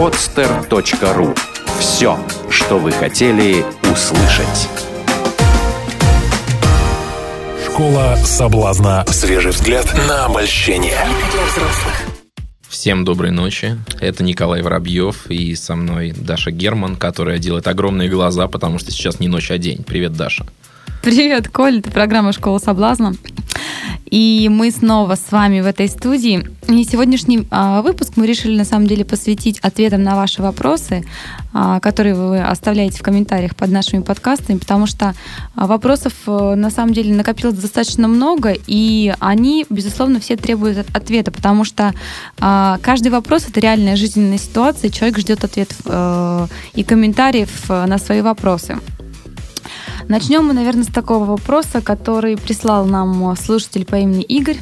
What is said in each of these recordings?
podster.ru Все, что вы хотели услышать. Школа соблазна. Свежий взгляд на обольщение. Всем доброй ночи. Это Николай Воробьев и со мной Даша Герман, которая делает огромные глаза, потому что сейчас не ночь, а день. Привет, Даша. Привет, Коль, это программа «Школа соблазна». И мы снова с вами в этой студии. И сегодняшний а, выпуск мы решили на самом деле посвятить ответам на ваши вопросы, а, которые вы оставляете в комментариях под нашими подкастами, потому что а, вопросов а, на самом деле накопилось достаточно много, и они, безусловно, все требуют ответа, потому что а, каждый вопрос это реальная жизненная ситуация, человек ждет ответов а, и комментариев на свои вопросы. Начнем мы, наверное, с такого вопроса, который прислал нам слушатель по имени Игорь.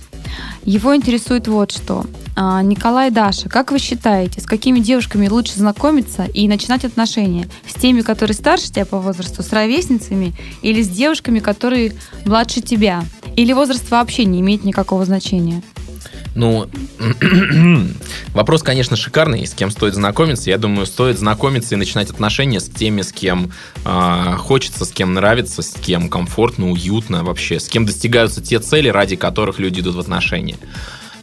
Его интересует вот что. А, Николай Даша, как вы считаете, с какими девушками лучше знакомиться и начинать отношения? С теми, которые старше тебя по возрасту, с ровесницами или с девушками, которые младше тебя? Или возраст вообще не имеет никакого значения? Ну, вопрос, конечно, шикарный, с кем стоит знакомиться. Я думаю, стоит знакомиться и начинать отношения с теми, с кем э, хочется, с кем нравится, с кем комфортно, уютно вообще, с кем достигаются те цели, ради которых люди идут в отношения.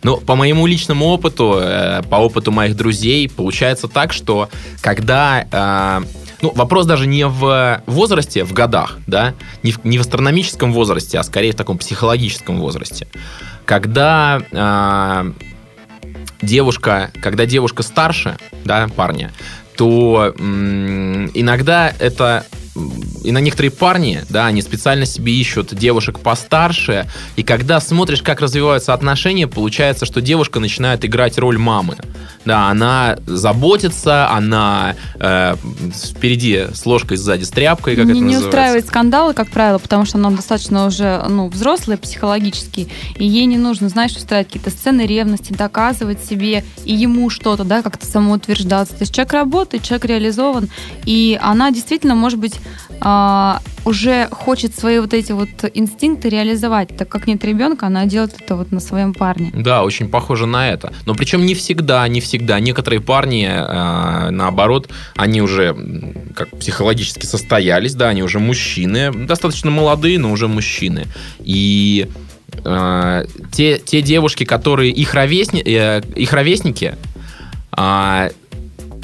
Но по моему личному опыту, э, по опыту моих друзей, получается так, что когда... Э, ну, вопрос даже не в возрасте, в годах, да, не в, не в астрономическом возрасте, а скорее в таком психологическом возрасте. Когда э, девушка, когда девушка старше, да, парня, то м, иногда это и на некоторые парни, да, они специально себе ищут девушек постарше, и когда смотришь, как развиваются отношения, получается, что девушка начинает играть роль мамы. Да, она заботится, она э, впереди с ложкой, сзади с тряпкой, как не, это не называется. устраивает скандалы, как правило, потому что она достаточно уже ну, взрослая психологически, и ей не нужно, знаешь, устраивать какие-то сцены ревности, доказывать себе и ему что-то, да, как-то самоутверждаться. То есть человек работает, человек реализован, и она действительно может быть а, уже хочет свои вот эти вот инстинкты реализовать, так как нет ребенка, она делает это вот на своем парне. Да, очень похоже на это. Но причем не всегда, не всегда. Некоторые парни, э, наоборот, они уже как психологически состоялись, да, они уже мужчины, достаточно молодые, но уже мужчины. И э, те, те девушки, которые их, ровесни, э, их ровесники, э,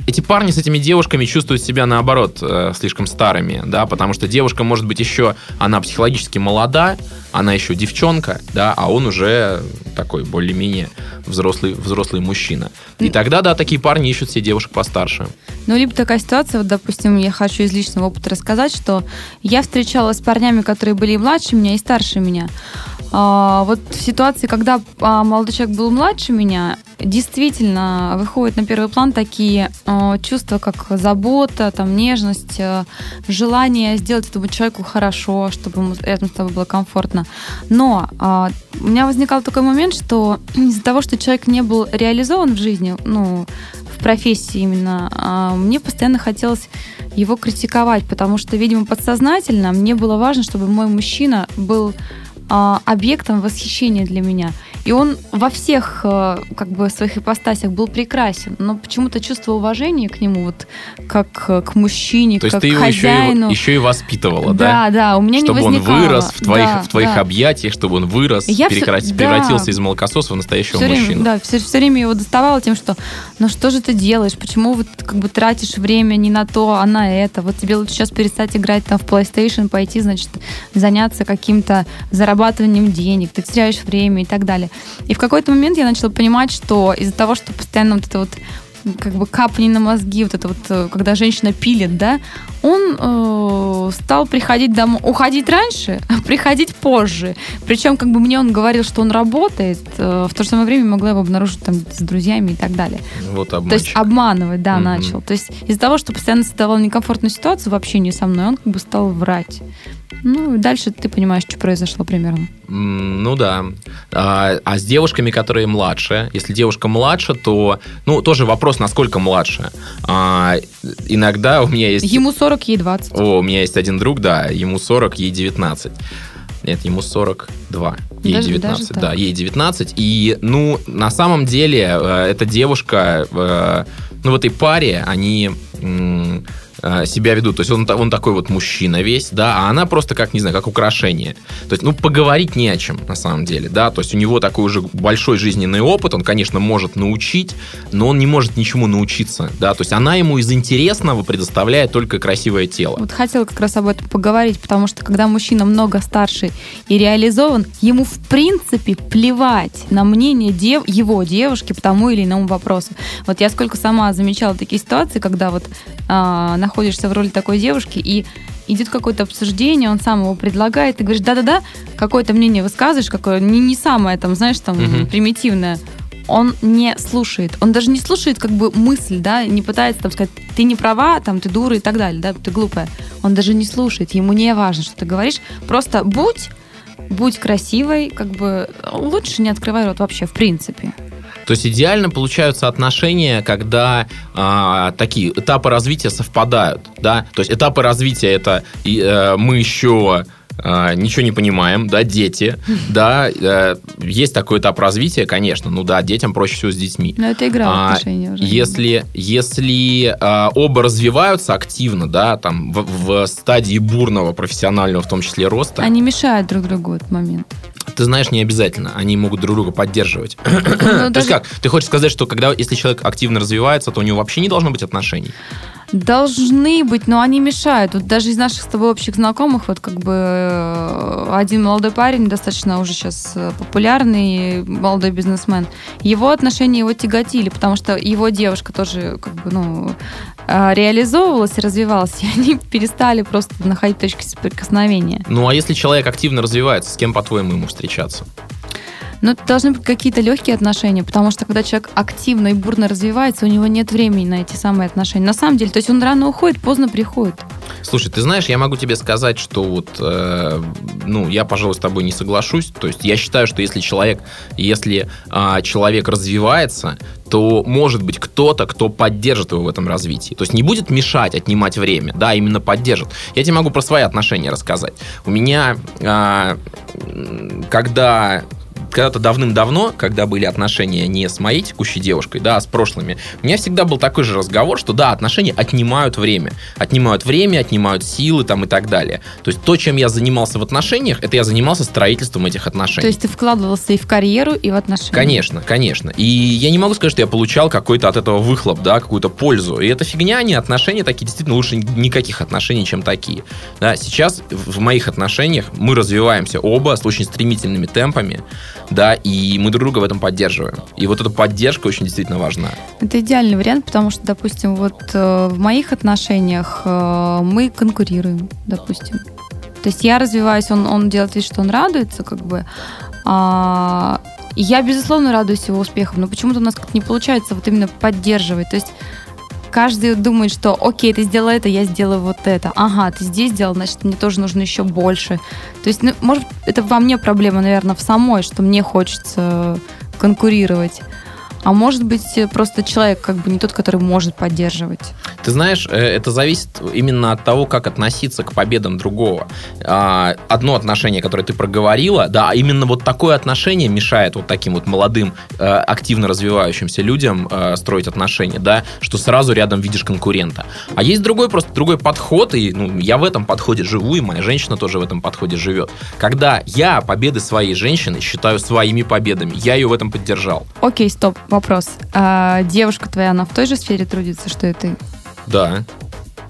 эти парни с этими девушками чувствуют себя наоборот э, слишком старыми, да, потому что девушка может быть еще, она психологически молода, она еще девчонка, да, а он уже такой более-менее взрослый, взрослый мужчина. И тогда, да, такие парни ищут себе девушек постарше. Ну, либо такая ситуация, вот, допустим, я хочу из личного опыта рассказать, что я встречалась с парнями, которые были и младше меня, и старше меня. А, вот в ситуации, когда а, молодой человек был младше меня, действительно выходят на первый план такие а, чувства, как забота, там, нежность, а, желание сделать этому человеку хорошо, чтобы рядом с тобой было комфортно. Но у меня возникал такой момент, что из-за того, что человек не был реализован в жизни, ну, в профессии именно, мне постоянно хотелось его критиковать, потому что, видимо, подсознательно мне было важно, чтобы мой мужчина был объектом восхищения для меня. И он во всех э, как бы своих ипостасях был прекрасен, но почему-то чувство уважения к нему, вот как к мужчине, То как есть ты к его еще хозяину. и, еще и воспитывала, да? да? Да, у меня чтобы не он возникало. вырос в твоих, Да, в твоих да. объятиях, чтобы он вырос, Я прекра- да. превратился из молокососа в настоящего время, мужчину. да, все, все время его доставала тем, что ну что же ты делаешь, почему вот как бы тратишь время не на то, а на это. Вот тебе лучше сейчас перестать играть там в PlayStation, пойти, значит, заняться каким-то зарабатыванием денег, ты теряешь время и так далее. И в какой-то момент я начала понимать, что из-за того, что постоянно вот это вот как бы капни на мозги, вот это вот, э, когда женщина пилит, да, он э, стал приходить домой, уходить раньше, а приходить позже. Причем, как бы мне он говорил, что он работает, э, в то же самое время могла его обнаружить там с друзьями и так далее. Вот То обманщик. есть обманывать, да, Мгм. начал. То есть из-за того, что постоянно создавал некомфортную ситуацию в общении со мной, он как бы стал врать. Ну, дальше ты понимаешь, что произошло примерно. Ну да. А, а с девушками, которые младше, если девушка младше, то, ну, тоже вопрос, насколько младше. А, иногда у меня есть... Ему 40, ей 20. О, у меня есть один друг, да, ему 40, ей 19. Нет, ему 42. Ей Даже- 19, даже да, так? ей 19. И, ну, на самом деле, э, эта девушка, э, ну, в этой паре они м, себя ведут. То есть он, он такой вот мужчина весь, да, а она просто как, не знаю, как украшение. То есть, ну, поговорить не о чем, на самом деле, да. То есть у него такой уже большой жизненный опыт, он, конечно, может научить, но он не может ничему научиться, да. То есть она ему из интересного предоставляет только красивое тело. Вот хотела как раз об этом поговорить, потому что когда мужчина много старше и реализован, ему в принципе плевать на мнение дев- его девушки по тому или иному вопросу. Вот я сколько сама замечала такие ситуации, когда вот а, находишься в роли такой девушки и идет какое-то обсуждение, он сам его предлагает, ты говоришь, да-да-да, какое-то мнение высказываешь, какое не, не самое там, знаешь, там Мгм. примитивное. Он не слушает. Он даже не слушает как бы мысль, да, не пытается там сказать, ты не права, там, ты дура и так далее, да, ты глупая. Он даже не слушает, ему не важно, что ты говоришь. Просто будь, будь красивой, как бы лучше не открывай рот вообще, в принципе. То есть идеально получаются отношения, когда а, такие этапы развития совпадают, да. То есть этапы развития это и, э, мы еще а, ничего не понимаем, да, дети, да, э, есть такой этап развития, конечно, ну да, детям проще всего с детьми. Но это игра в А, отношения уже. Если, если а, оба развиваются активно, да, там в, в стадии бурного профессионального, в том числе роста, Они мешают друг другу в этот момент. ты знаешь, не обязательно, они могут друг друга поддерживать. Ну, То есть даже как? Ты хочешь сказать, что когда, если человек активно развивается, то у него вообще не должно быть отношений? Должны быть, но они мешают. Вот даже из наших с тобой общих знакомых, вот как бы э, один молодой парень, достаточно уже сейчас э, популярный молодой бизнесмен, его отношения его тяготили, потому что его девушка тоже как бы, ну, э, реализовывалась и развивалась, и они перестали просто находить точки соприкосновения. Ну, а если человек активно развивается, с кем, по-твоему, ему встречаться? Но это должны быть какие-то легкие отношения, потому что когда человек активно и бурно развивается, у него нет времени на эти самые отношения. На самом деле, то есть он рано уходит, поздно приходит. Слушай, ты знаешь, я могу тебе сказать, что вот, э, ну, я, пожалуй, с тобой не соглашусь. То есть я считаю, что если человек, если а, человек развивается, то может быть кто-то, кто поддержит его в этом развитии. То есть не будет мешать, отнимать время, да, именно поддержит. Я тебе могу про свои отношения рассказать. У меня, м, когда когда-то давным-давно, когда были отношения не с моей текущей девушкой, да, а с прошлыми, у меня всегда был такой же разговор, что да, отношения отнимают время. Отнимают время, отнимают силы там и так далее. То есть то, чем я занимался в отношениях, это я занимался строительством этих отношений. То есть ты вкладывался и в карьеру, и в отношения. Конечно, конечно. И я не могу сказать, что я получал какой-то от этого выхлоп, да, какую-то пользу. И это фигня, не отношения такие, действительно лучше никаких отношений, чем такие. Да, сейчас в моих отношениях мы развиваемся оба с очень стремительными темпами, да, и мы друг друга в этом поддерживаем. И вот эта поддержка очень действительно важна. Это идеальный вариант, потому что, допустим, вот э, в моих отношениях э, мы конкурируем, допустим. То есть я развиваюсь, он, он делает вид, что он радуется, как бы. А, я, безусловно, радуюсь его успехам, но почему-то у нас как-то не получается вот именно поддерживать. То есть каждый думает, что окей, ты сделал это, я сделаю вот это. Ага, ты здесь сделал, значит, мне тоже нужно еще больше. То есть, ну, может, это во мне проблема, наверное, в самой, что мне хочется конкурировать. А может быть, просто человек как бы не тот, который может поддерживать. Ты знаешь, э, это зависит именно от того, как относиться к победам другого. А, Одно отношение, которое ты проговорила, да, именно вот такое отношение мешает вот таким вот молодым, э, активно развивающимся людям э, строить отношения, да, что сразу рядом видишь конкурента. А есть другой просто другой подход, и ну, я в этом подходе живу, и моя женщина тоже в этом подходе живет. Когда я победы своей женщины считаю своими победами, я ее в этом поддержал. Окей, стоп, вопрос. А девушка твоя, она в той же сфере трудится, что и ты? Да,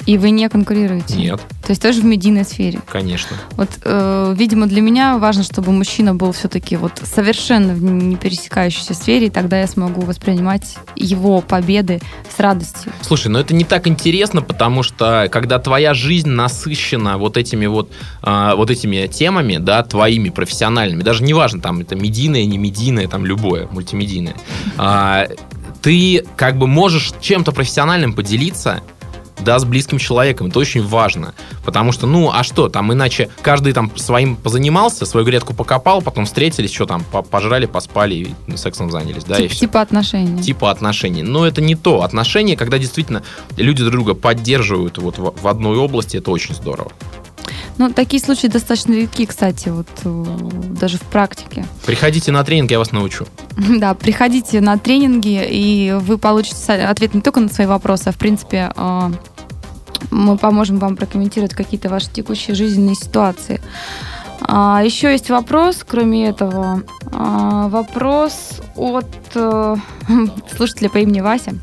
И вы не конкурируете? нет, То есть тоже в медийной сфере? конечно. Вот, э, видимо, для меня важно, чтобы мужчина был все-таки вот совершенно в не пересекающейся сфере, и тогда я смогу воспринимать его победы с радостью. Слушай, ну это не так интересно, потому что когда твоя жизнь насыщена вот этими вот, а, вот этими темами, да, твоими профессиональными, даже неважно, там это медийное, не медийное, там любое, мультимедийное, а, ты как бы можешь чем-то профессиональным поделиться, да, с близким человеком. Это очень важно. Потому что, ну, а что, там иначе каждый там своим позанимался, свою грядку покопал, потом встретились, что там, по- пожрали, поспали, и сексом занялись, да, и Тип- все типа отношений. типа отношений. Но это не то. Отношения, когда действительно люди друг друга поддерживают вот в, одной области, это очень здорово. Ну, такие случаи достаточно редки, кстати, вот э, даже в практике. Приходите на тренинг, я вас научу. Да, приходите на тренинги, и вы получите ответ не только на свои вопросы, а в принципе э, мы поможем вам прокомментировать какие-то ваши текущие жизненные ситуации. А, еще есть вопрос, кроме этого. А, вопрос от э, слушателя по имени Вася.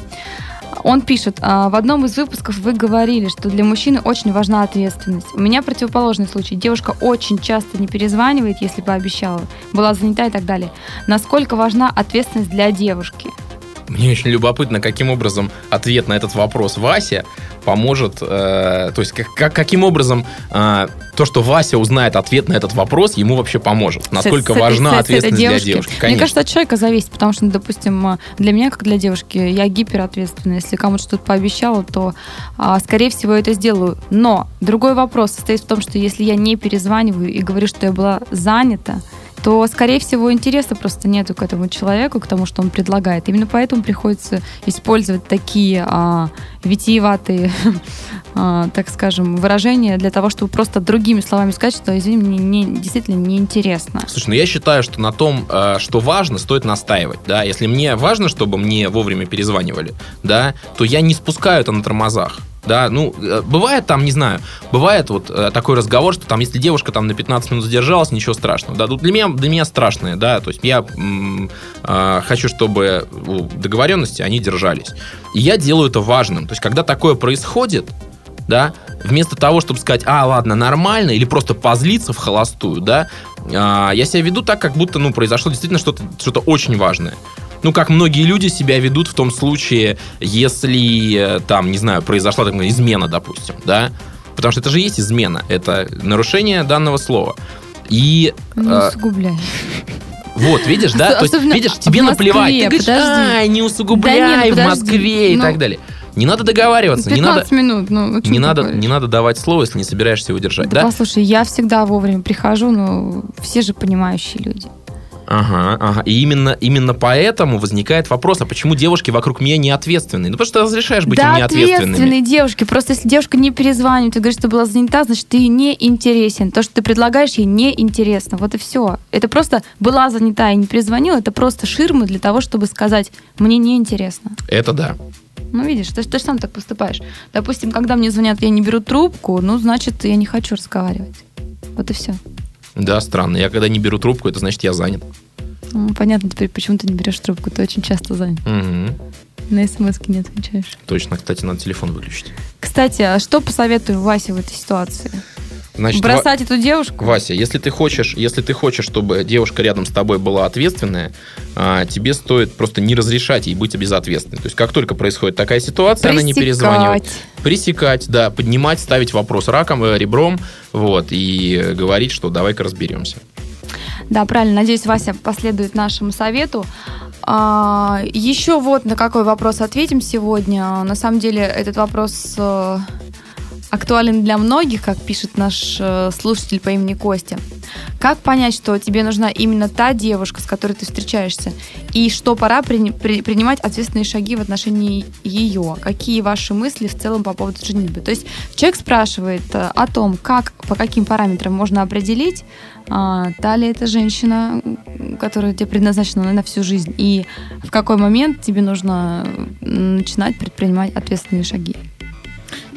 Он пишет, «А, в одном из выпусков вы говорили, что для мужчины очень важна ответственность. У меня противоположный случай. Девушка очень часто не перезванивает, если пообещала, была занята и так далее. Насколько важна ответственность для девушки? Мне очень любопытно, каким образом ответ на этот вопрос Вася поможет, э, то есть как, как, каким образом э, то, что Вася узнает ответ на этот вопрос, ему вообще поможет. Насколько с, важна с, ответственность с для девушки. Конечно. Мне кажется, от человека зависит, потому что, допустим, э, для меня, как для девушки, я гиперответственна. Если кому-то что-то пообещала, то, а, скорее всего, это сделаю. Но другой вопрос состоит в том, что если я не перезваниваю и говорю, что я была занята, то, скорее всего, интереса просто нету к этому человеку, к тому, что он предлагает. Именно поэтому приходится использовать такие а, витиеватые, а, так скажем, выражения для того, чтобы просто другими словами сказать, что, извини, мне не, действительно неинтересно. Слушай, ну я считаю, что на том, а, что важно, стоит настаивать. Да? Если мне важно, чтобы мне вовремя перезванивали, да, то я не спускаю это на тормозах да, ну, э, бывает там, не знаю, бывает вот э, такой разговор, что там, если девушка там на 15 минут задержалась, ничего страшного, да, для меня, для меня страшное, да, то есть я э, хочу, чтобы договоренности они держались. И я делаю это важным, то есть когда такое происходит, да, вместо того, чтобы сказать, а, ладно, нормально, или просто позлиться в холостую, да, э, я себя веду так, как будто, ну, произошло действительно что-то что очень важное ну, как многие люди себя ведут в том случае, если э, там, не знаю, произошла так измена, допустим, да, потому что это же есть измена, это нарушение данного слова. И... Не э, усугубляй. Вот, видишь, да? То есть, видишь, тебе наплевать. Ты говоришь, а, не усугубляй да нет, в Москве ну, и так далее. Не надо договариваться. 15 не надо, минут, ну, не надо, не надо давать слово, если не собираешься его держать, да? да? Послушай, я всегда вовремя прихожу, но все же понимающие люди. Ага, ага. И именно, именно поэтому возникает вопрос, а почему девушки вокруг меня не ответственные? Ну, потому что ты разрешаешь быть да, им неответственными. ответственные девушки. Просто если девушка не перезванивает и говорит, что была занята, значит, ты ей не интересен. То, что ты предлагаешь, ей не интересно. Вот и все. Это просто была занята и не перезвонила, это просто ширмы для того, чтобы сказать, мне не интересно. Это да. Ну, видишь, ты, ты же сам так поступаешь. Допустим, когда мне звонят, я не беру трубку, ну, значит, я не хочу разговаривать. Вот и все. Да, странно. Я когда не беру трубку, это значит, я занят. Ну, понятно теперь, почему ты не берешь трубку. Ты очень часто занят. Угу. На смс не отвечаешь. Точно, кстати, надо телефон выключить. Кстати, а что посоветую Васе в этой ситуации? Значит, Бросать Ва... эту девушку? Вася, если ты хочешь, если ты хочешь, чтобы девушка рядом с тобой была ответственная, а, тебе стоит просто не разрешать ей быть безответственной. То есть, как только происходит такая ситуация, Пресекать. она не перезванивает. Пресекать, да, поднимать, ставить вопрос раком, э, ребром, вот, и говорить, что давай-ка разберемся. Да, правильно. Надеюсь, Вася последует нашему совету. А, еще вот на какой вопрос ответим сегодня. На самом деле этот вопрос э, актуален для многих, как пишет наш э, слушатель по имени Костя. Как понять, что тебе нужна именно та девушка, с которой ты встречаешься, и что пора при, при, принимать ответственные шаги в отношении ее? Какие ваши мысли в целом по поводу женитьбы? То есть человек спрашивает э, о том, как, по каким параметрам можно определить, а, та ли это женщина, которая тебе предназначена на всю жизнь, и в какой момент тебе нужно начинать предпринимать ответственные шаги.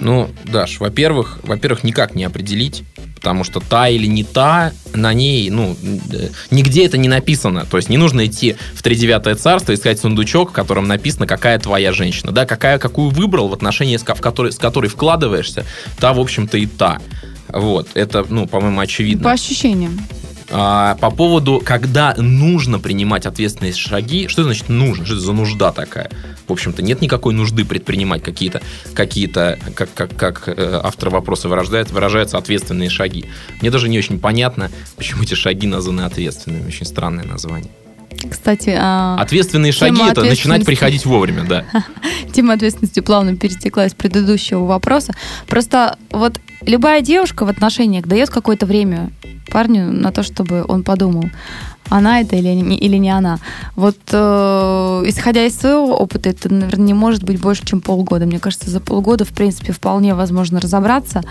Ну, Даш, во-первых, во-первых, никак не определить, потому что та или не та, на ней, ну, э, нигде это не написано. То есть не нужно идти в тридевятое царство, искать сундучок, в котором написано, какая твоя женщина. Да, какая, какую выбрал в отношении, с которой, с которой вкладываешься, та, в общем-то, и та. Вот, это, ну, по-моему, очевидно. По ощущениям. А, по поводу, когда нужно принимать ответственные шаги, что значит нужно? Что это за нужда такая? В общем-то, нет никакой нужды предпринимать какие-то, какие-то как, как, как э, автор вопроса выражает, выражаются ответственные шаги. Мне даже не очень понятно, почему эти шаги названы ответственными. Очень странное название. Кстати, а... ответственные шаги это начинать приходить вовремя, да. Тема ответственности плавно перетекла из предыдущего вопроса. Просто вот любая девушка в отношениях дает какое-то время парню на то, чтобы он подумал. Она это или не, или не она. Вот э, исходя из своего опыта, это, наверное, не может быть больше, чем полгода. Мне кажется, за полгода, в принципе, вполне возможно разобраться,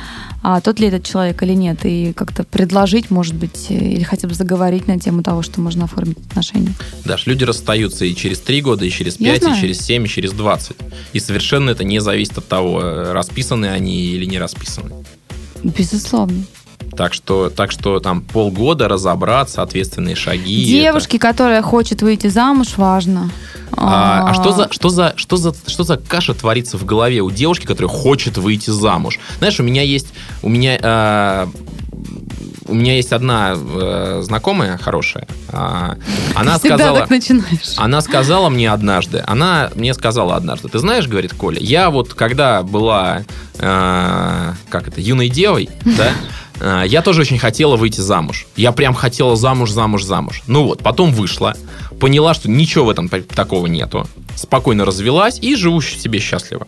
а тот ли этот человек или нет, и как-то предложить, может быть, или хотя бы заговорить на тему того, что можно оформить отношения. Даш, люди расстаются и через три года, и через пять, и через семь, и через двадцать. И совершенно это не зависит от того, э, расписаны они или не расписаны. Безусловно. Так что, так что там полгода разобраться, ответственные шаги. Девушке, которая хочет выйти замуж, важно. это- А, а что за, что за, что за, что за каша творится в голове у девушки, которая хочет выйти замуж? Знаешь, у меня есть, у меня, э, у меня есть одна э, знакомая хорошая. а, она всегда сказала, так начинаешь. она сказала мне однажды, она мне сказала однажды, ты знаешь, говорит Коля, я вот когда была, э, как это, юной девой, да, э, я тоже очень хотела выйти замуж. Я прям хотела замуж, замуж, замуж. Ну вот, потом вышла, поняла, что ничего в этом такого нету, спокойно развелась и живу себе счастливо.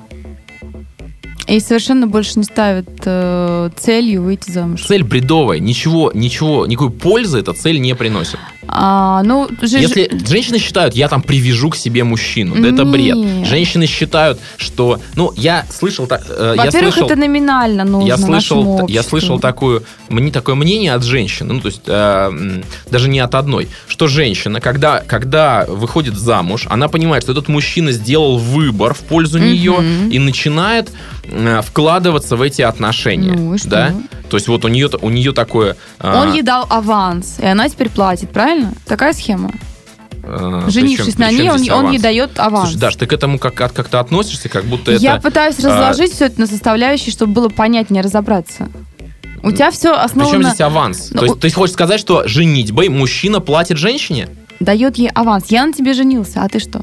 И совершенно больше не ставят э, целью выйти замуж. Цель бредовая, ничего, ничего, никакой пользы эта цель не приносит. А, ну, же- Если женщины считают, я там привяжу к себе мужчину, да это бред. Женщины считают, что, ну, я слышал, э, Во-первых, это номинально нужно я слышал, я слышал такую, мне такое мнение от женщины, ну то есть э, даже не от одной, что женщина, когда когда выходит замуж, она понимает, что этот мужчина сделал выбор в пользу нее и начинает вкладываться в эти отношения, Ну и что? да? То есть вот у нее у нее такое. э, Он ей дал аванс, и она теперь платит, правильно? Такая схема. э, Женившись причем- на причем ней, он, он ей дает аванс. Слушай, Даш, ты к этому как, как- как-то относишься, как будто это... Я пытаюсь а, разложить все это на составляющие, чтобы было понятнее разобраться. У тебя все Причем основано... здесь аванс? Ну, То есть у- ты хочешь сказать, что женитьбой мужчина платит женщине? Дает ей аванс. Я на тебе женился, а ты что?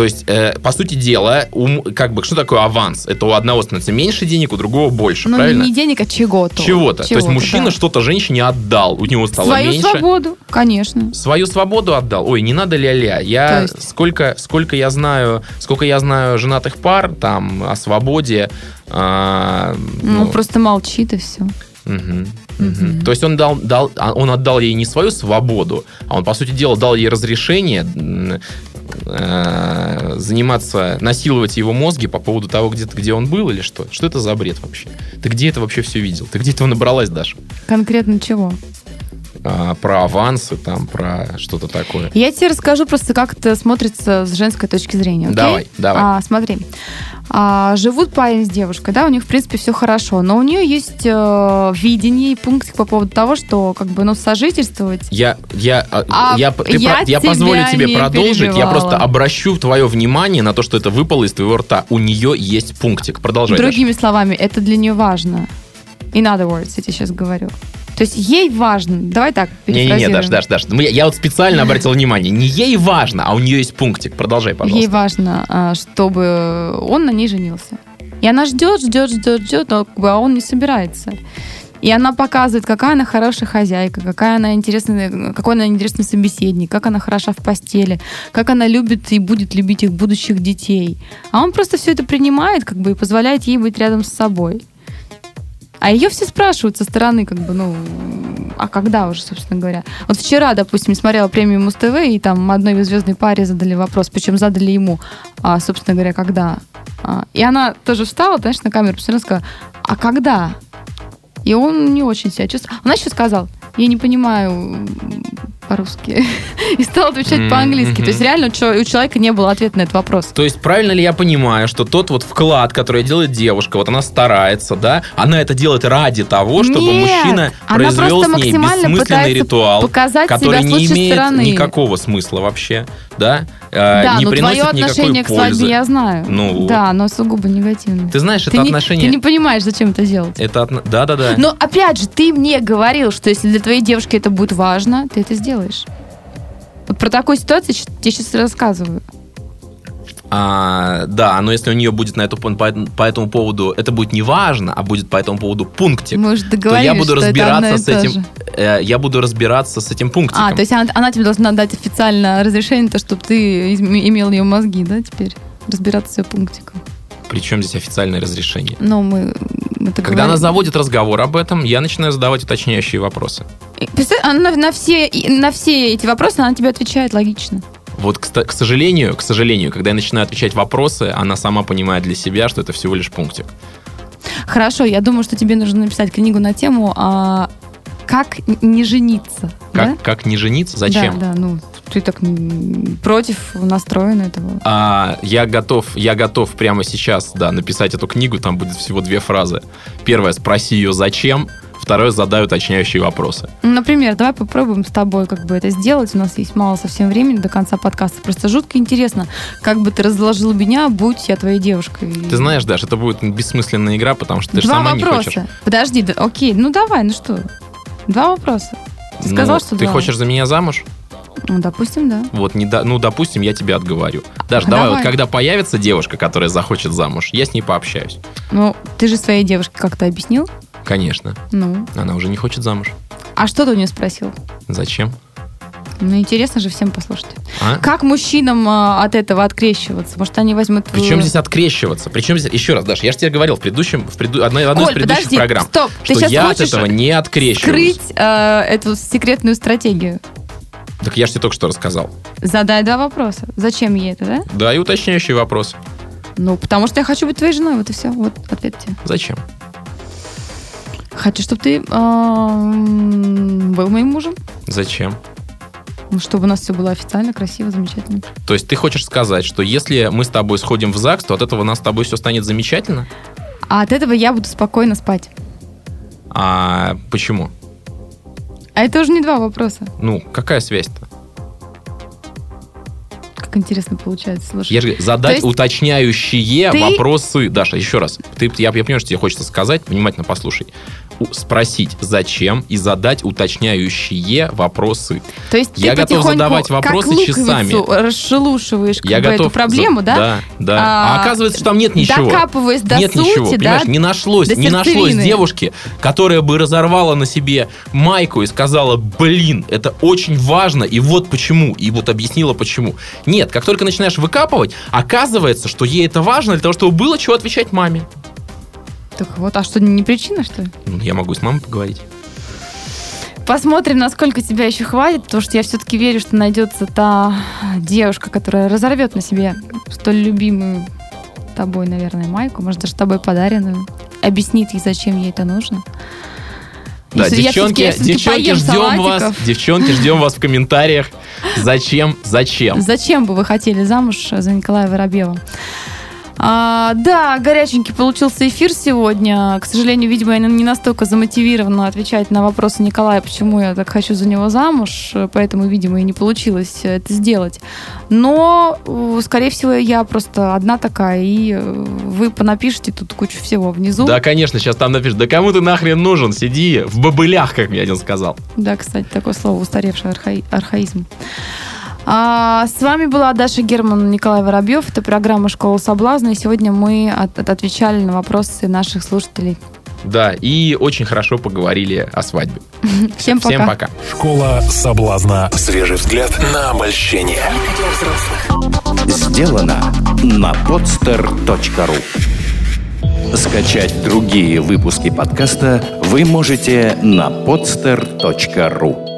То есть, э, по сути дела, у м- как бы, что такое аванс? Это у одного становится меньше денег, у другого больше, ну, правильно? не денег, а чего-то. Чего-то. То есть мужчина да. что-то женщине отдал, у него стало Свою меньше. свободу, конечно. Свою свободу отдал. Ой, не надо ля-ля. Я есть? сколько, сколько я знаю, сколько я знаю женатых пар там о свободе. а, Ну, ну, просто молчит и все. Мгм, мгм. То есть он дал, дал, а он отдал ей не свою свободу, а он, по сути дела, дал ей разрешение э, заниматься, насиловать его мозги по поводу того, где, где он был или что. Что это за бред вообще? Ты где это вообще все видел? Ты где этого набралась, Даша? Конкретно чего? А, про авансы, там, про что-то такое. Я тебе расскажу просто, как это смотрится с женской точки зрения. окей? Давай, давай. А, смотри. А, живут парень с девушкой, да, у них, в принципе, все хорошо, но у нее есть э, видение и пунктик по поводу того, что, как бы, ну, сожительствовать Я, я, а, А я, ты я про- я позволю тебе продолжить. Я просто обращу твое внимание на то, что это выпало из твоего рта. У нее есть пунктик. Продолжай. Даша. Другими словами, это для нее важно. In other words, я тебе сейчас говорю. То есть ей важно, давай так, Не-не-не. Даш, Даш, Даш. Я, я вот специально обратил внимание. Не ей важно, а у нее есть пунктик. Продолжай, Ей пожалуйста. важно, а, чтобы он на ней женился. И она ждет, ждет, ждет, ждет, а он не собирается. И она показывает, какая она хорошая хозяйка, какая она интересная, какой она интересный собеседник, как она хороша в постели, как она любит и будет любить их будущих детей. А он просто все это принимает, как бы, и позволяет ей быть рядом с собой. А ее все спрашивают со стороны, как бы, ну, а когда уже, собственно говоря. Вот вчера, допустим, смотрела премию Муз-ТВ, и там одной звездной паре задали вопрос, причем задали ему, а, собственно говоря, когда. А, и она тоже встала, знаешь, на камеру посмотрела, сказала, а когда? И он не очень себя чувствовал. Он еще сказал, я не понимаю по-русски. И стал отвечать по-английски. То есть реально у человека не было ответа на этот вопрос. То есть правильно ли я понимаю, что тот вот вклад, который делает девушка, вот она старается, да, она это делает ради того, чтобы Нет, мужчина произвел с ней бессмысленный ритуал, который не имеет стороны. никакого смысла вообще, да, э, Да, не но твое приносит отношение никакой к свадьбе пользы. я знаю. Ну, да, но сугубо негативное. Ты знаешь, Ты это не, отношение... ты не понимаешь, зачем это делать. Это отно- Да-да-да. Но опять же, ты мне говорил, что если для твоей девушки это будет важно, ты это сделаешь. Вот про такую ситуацию я тебе сейчас рассказываю. А, да, но если у нее будет на эту, по, по этому поводу, это будет не важно, а будет по этому поводу пунктик, уже то я буду разбираться с этим. э, я буду разбираться с этим пунктиком. А, то есть она, она тебе должна дать официально разрешение, то, чтобы ты имел ее мозги, да, теперь? Разбираться с ее пунктиком. Причем здесь официальное разрешение. Но мы, мы так Когда она говорим. заводит разговор об этом, я начинаю задавать уточняющие вопросы. Представь, она на, все, на все эти вопросы она тебе отвечает логично. Вот, к, к сожалению, к сожалению, когда я начинаю отвечать вопросы, она сама понимает для себя, что это всего лишь пунктик. Хорошо, я думаю, что тебе нужно написать книгу на тему а, «Как не жениться». Как, да? как не жениться? Зачем? Да, да, ну, ты так против настроен этого. А, я готов, я готов прямо сейчас, да, написать эту книгу. Там будет всего две фразы. Первая: спроси ее зачем. Второе: задай уточняющие вопросы. Ну, Например, давай попробуем с тобой как бы это сделать. У нас есть мало совсем времени до конца подкаста. Просто жутко интересно, как бы ты разложил меня, будь я твоей девушкой. Ты знаешь, Даш, это будет бессмысленная игра, потому что ты же сама вопроса. не хочешь. Подожди, да, окей, ну давай, ну что? Два вопроса. Ты сказал, Ну, что ты два. хочешь за меня замуж? Ну, допустим, да. Вот, не да, ну, допустим, я тебя отговорю. Даш, А давай, давай. вот когда появится девушка, которая захочет замуж, я с ней пообщаюсь. Ну, ты же своей девушке как-то объяснил? Конечно. Ну. Она уже не хочет замуж. А что ты у нее спросил? Зачем? Ну, интересно же всем послушать. А? Как мужчинам а, от этого открещиваться? Может, они возьмут... Причем здесь открещиваться? Причем здесь... Еще раз, Даш, я же тебе говорил в предыдущем, в преду- одной, одной Коль, из предыдущих подожди, программ, стоп, ты что я от этого не открещиваюсь. скрыть э, эту секретную стратегию? Так я же тебе только что рассказал. Задай два вопроса. Зачем ей это, да? Да, и уточняющий вопрос. Ну, потому что я хочу быть твоей женой, вот и все. Вот ответ тебе. Зачем? Хочу, чтобы ты эм, был моим мужем. Зачем? Ну, чтобы у нас все было официально, красиво, замечательно. То есть ты хочешь сказать, что если мы с тобой сходим в ЗАГС, то от этого у нас с тобой все станет замечательно? А от этого я буду спокойно спать. А почему? А это уже не два вопроса. Ну, какая связь-то? Как интересно получается, слушай. Я же говорю, задать есть уточняющие ты- вопросы. Даша, еще раз. Ты, я, я понимаю, что тебе хочется сказать, внимательно послушай. Спросить, зачем, и задать уточняющие вопросы. То есть Я готов задавать вопросы как часами. расшелушиваешь как я бы, готов... эту проблему, за- да? Да, да. А, А, оказывается, что там нет ничего. Докапываясь до нет сути, ничего, да? понимаешь? Не нашлось, до не нашлось девушки, которая бы разорвала на себе майку и сказала, блин, это очень важно, и вот почему, и вот объяснила почему. Нет, как только начинаешь выкапывать, оказывается, что ей это важно для того, чтобы было чего отвечать маме. Так вот, а что, не причина, что ли? Ну, Я могу с мамой поговорить. Посмотрим, насколько тебя еще хватит, потому что я все-таки верю, что найдется та девушка, которая разорвет на себе столь любимую тобой, наверное, майку, может, даже тобой подаренную, объяснит ей, зачем ей это нужно. Да, Если я девчонки, я девчонки, поем ждем вас. салатиков. Девчонки, ждем вас в комментариях. Зачем, зачем? Зачем бы вы хотели замуж за Николая Воробьева? А, да, горяченький получился эфир сегодня. К сожалению, видимо, я не настолько замотивирована отвечать на вопросы Николая, почему я так хочу за него замуж, поэтому, видимо, и не получилось это сделать. Но, э, скорее всего, я просто одна такая, и э, вы понапишите тут кучу всего внизу. Да, конечно, сейчас там напишут, да кому ты нахрен нужен, сиди в бобылях, как мне один сказал. Да, кстати, такое слово устаревший архаи- архаизм. А, с вами была Даша Герман, Николай Воробьев. Это программа «Школа соблазна». И сегодня мы от- от- отвечали на вопросы наших слушателей. Да, и очень хорошо поговорили о свадьбе. Всем пока. Всем пока. Школа соблазна. Свежий взгляд на обольщение. Сделано на podster.ru Скачать другие выпуски подкаста вы можете на podster.ru